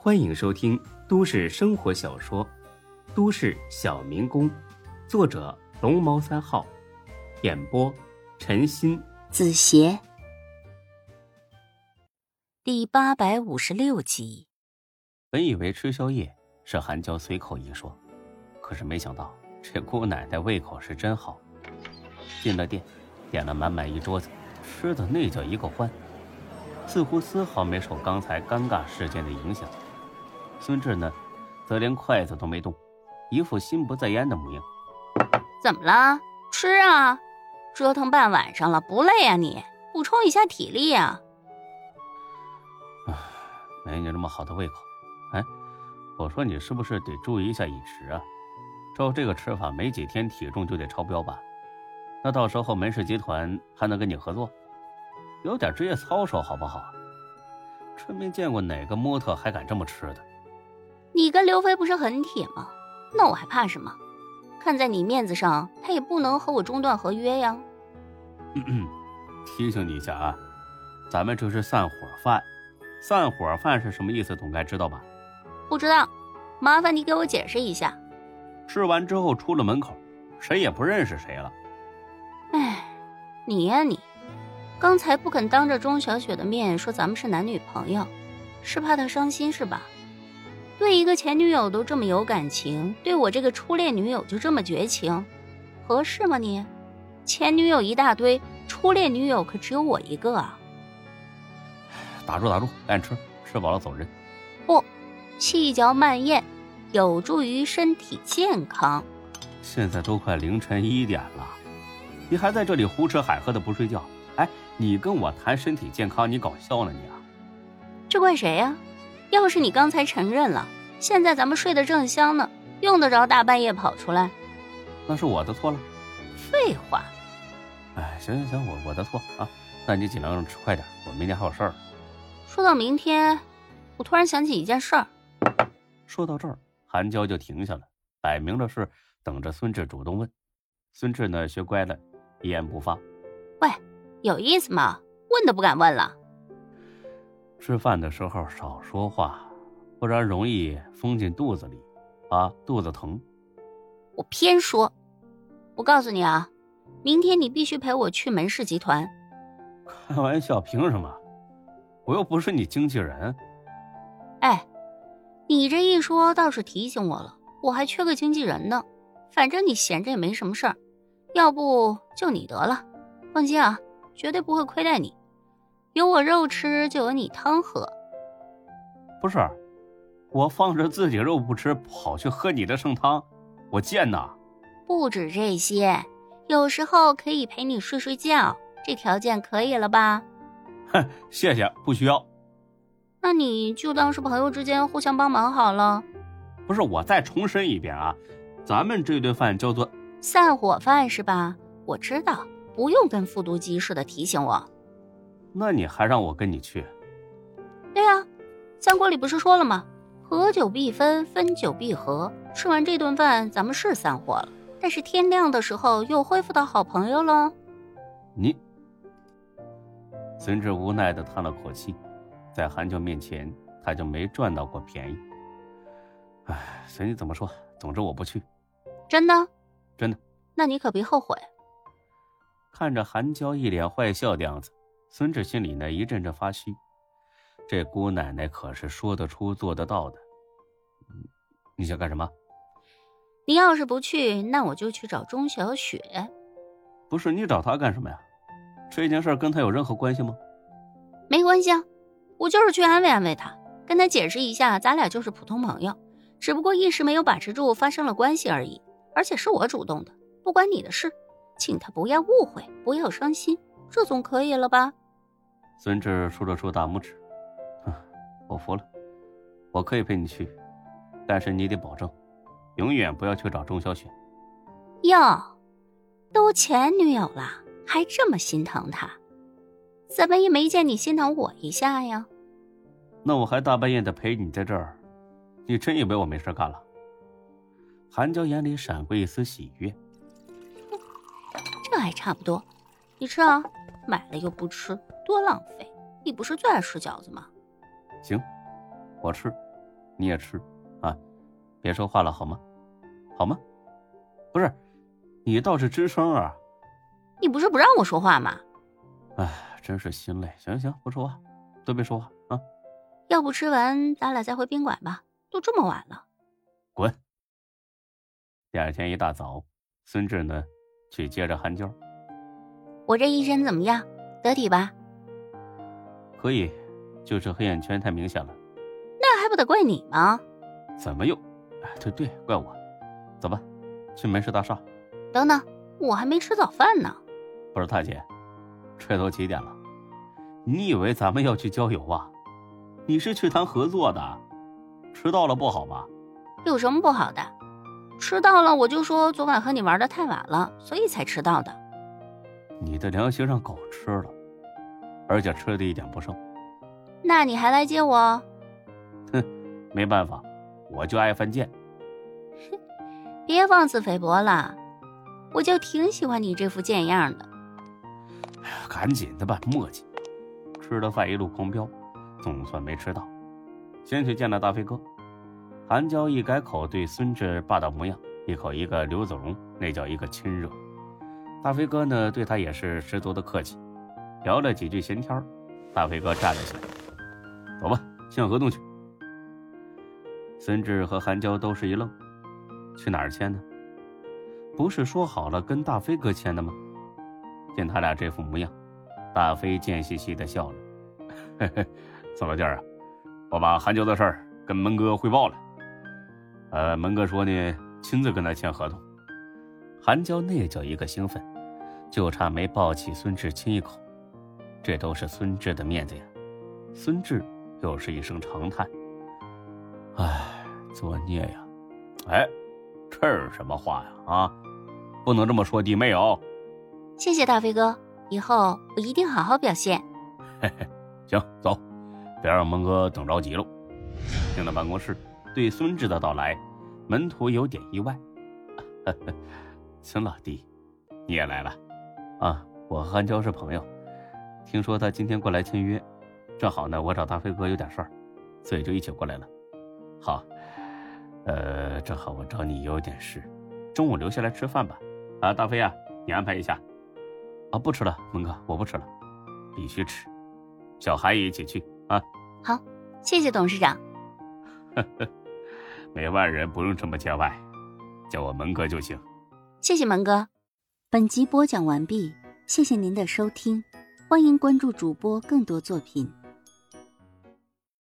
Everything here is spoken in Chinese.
欢迎收听都市生活小说《都市小民工》，作者龙猫三号，演播陈鑫、子邪，第八百五十六集。本以为吃宵夜是韩娇随口一说，可是没想到这姑奶奶胃口是真好。进了店，点了满满一桌子，吃的那叫一个欢，似乎丝毫没受刚才尴尬事件的影响。孙志呢，则连筷子都没动，一副心不在焉的模样。怎么了？吃啊！折腾半晚上了，不累啊？你补充一下体力啊！唉，没你这么好的胃口。哎，我说你是不是得注意一下饮食啊？照这个吃法，没几天体重就得超标吧？那到时候门市集团还能跟你合作？有点职业操守好不好？真没见过哪个模特还敢这么吃的。你跟刘飞不是很铁吗？那我还怕什么？看在你面子上，他也不能和我中断合约呀。提醒你一下啊，咱们这是散伙饭，散伙饭是什么意思？总该知道吧？不知道，麻烦你给我解释一下。吃完之后出了门口，谁也不认识谁了。哎，你呀你，刚才不肯当着钟小雪的面说咱们是男女朋友，是怕她伤心是吧？对一个前女友都这么有感情，对我这个初恋女友就这么绝情，合适吗你？前女友一大堆，初恋女友可只有我一个啊！打住打住，赶紧吃，吃饱了走人。不，细嚼慢咽，有助于身体健康。现在都快凌晨一点了，你还在这里胡吃海喝的不睡觉？哎，你跟我谈身体健康，你搞笑呢你啊？这怪谁呀？要是你刚才承认了，现在咱们睡得正香呢，用得着大半夜跑出来？那是我的错了。废话。哎，行行行，我我的错啊。那你尽量吃快点，我明天还有事儿。说到明天，我突然想起一件事儿。说到这儿，韩娇就停下了，摆明了是等着孙志主动问。孙志呢，学乖了，一言不发。喂，有意思吗？问都不敢问了。吃饭的时候少说话，不然容易封进肚子里，啊，肚子疼。我偏说，我告诉你啊，明天你必须陪我去门市集团。开玩笑，凭什么？我又不是你经纪人。哎，你这一说倒是提醒我了，我还缺个经纪人呢。反正你闲着也没什么事儿，要不就你得了。放心啊，绝对不会亏待你。有我肉吃，就有你汤喝。不是，我放着自己肉不吃，跑去喝你的剩汤，我贱呐！不止这些，有时候可以陪你睡睡觉，这条件可以了吧？哼，谢谢，不需要。那你就当是朋友之间互相帮忙好了。不是，我再重申一遍啊，咱们这顿饭叫做散伙饭是吧？我知道，不用跟复读机似的提醒我。那你还让我跟你去？对啊，三国里不是说了吗？合久必分，分久必合。吃完这顿饭，咱们是散伙了，但是天亮的时候又恢复到好朋友了。你，孙志无奈的叹了口气，在韩娇面前，他就没赚到过便宜。哎，随你怎么说，总之我不去。真的？真的。那你可别后悔。看着韩娇一脸坏笑的样子。孙志心里呢一阵阵发虚，这姑奶奶可是说得出做得到的。你想干什么？你要是不去，那我就去找钟小雪。不是你找她干什么呀？这件事跟她有任何关系吗？没关系啊，我就是去安慰安慰她，跟她解释一下，咱俩就是普通朋友，只不过一时没有把持住，发生了关系而已。而且是我主动的，不关你的事，请她不要误会，不要伤心。这总可以了吧？孙志竖了竖大拇指，我服了，我可以陪你去，但是你得保证，永远不要去找钟小雪。哟，都前女友了，还这么心疼她？怎么也没见你心疼我一下呀？那我还大半夜的陪你在这儿，你真以为我没事干了？韩娇眼里闪过一丝喜悦，这还差不多，你吃啊。买了又不吃，多浪费！你不是最爱吃饺子吗？行，我吃，你也吃，啊，别说话了好吗？好吗？不是，你倒是吱声啊！你不是不让我说话吗？哎，真是心累。行行，不说话，都别说话啊！要不吃完，咱俩再回宾馆吧，都这么晚了。滚！第二天一大早，孙志呢，去接着韩娇。我这一身怎么样？得体吧？可以，就是黑眼圈太明显了。那还不得怪你吗？怎么又？哎，对对，怪我。走吧，去门市大厦。等等，我还没吃早饭呢。不是大姐，这都几点了？你以为咱们要去郊游啊？你是去谈合作的，迟到了不好吗？有什么不好的？迟到了我就说昨晚和你玩的太晚了，所以才迟到的。你的良心让狗吃了，而且吃的一点不剩。那你还来接我？哼，没办法，我就爱犯贱。哼，别妄自菲薄了，我就挺喜欢你这副贱样的。哎呀，赶紧的吧，墨迹。吃了饭一路狂飙，总算没迟到。先去见了大飞哥。韩娇一改口对孙志霸道模样，一口一个刘子荣，那叫一个亲热。大飞哥呢，对他也是十足的客气。聊了几句闲天大飞哥站了起来：“走吧，签合同去。”孙志和韩娇都是一愣：“去哪儿签呢？不是说好了跟大飞哥签的吗？”见他俩这副模样，大飞贱兮兮的笑了：“嘿嘿，宋老弟啊，我把韩娇的事儿跟门哥汇报了。”呃，门哥说呢，亲自跟他签合同。韩娇那叫一个兴奋，就差没抱起孙志亲一口。这都是孙志的面子呀。孙志又是一声长叹：“哎，作孽呀！”哎，这是什么话呀？啊，不能这么说弟妹哦。谢谢大飞哥，以后我一定好好表现。嘿嘿，行，走，别让蒙哥等着急了。进了办公室。对孙志的到来，门徒有点意外。孙老弟，你也来了啊！我和韩娇是朋友，听说他今天过来签约，正好呢，我找大飞哥有点事儿，所以就一起过来了。好，呃，正好我找你有点事，中午留下来吃饭吧。啊，大飞啊，你安排一下。啊，不吃了，蒙哥，我不吃了，必须吃。小韩也一起去啊。好，谢谢董事长。呵呵。没外人不用这么见外，叫我蒙哥就行。谢谢蒙哥。本集播讲完毕，谢谢您的收听，欢迎关注主播更多作品。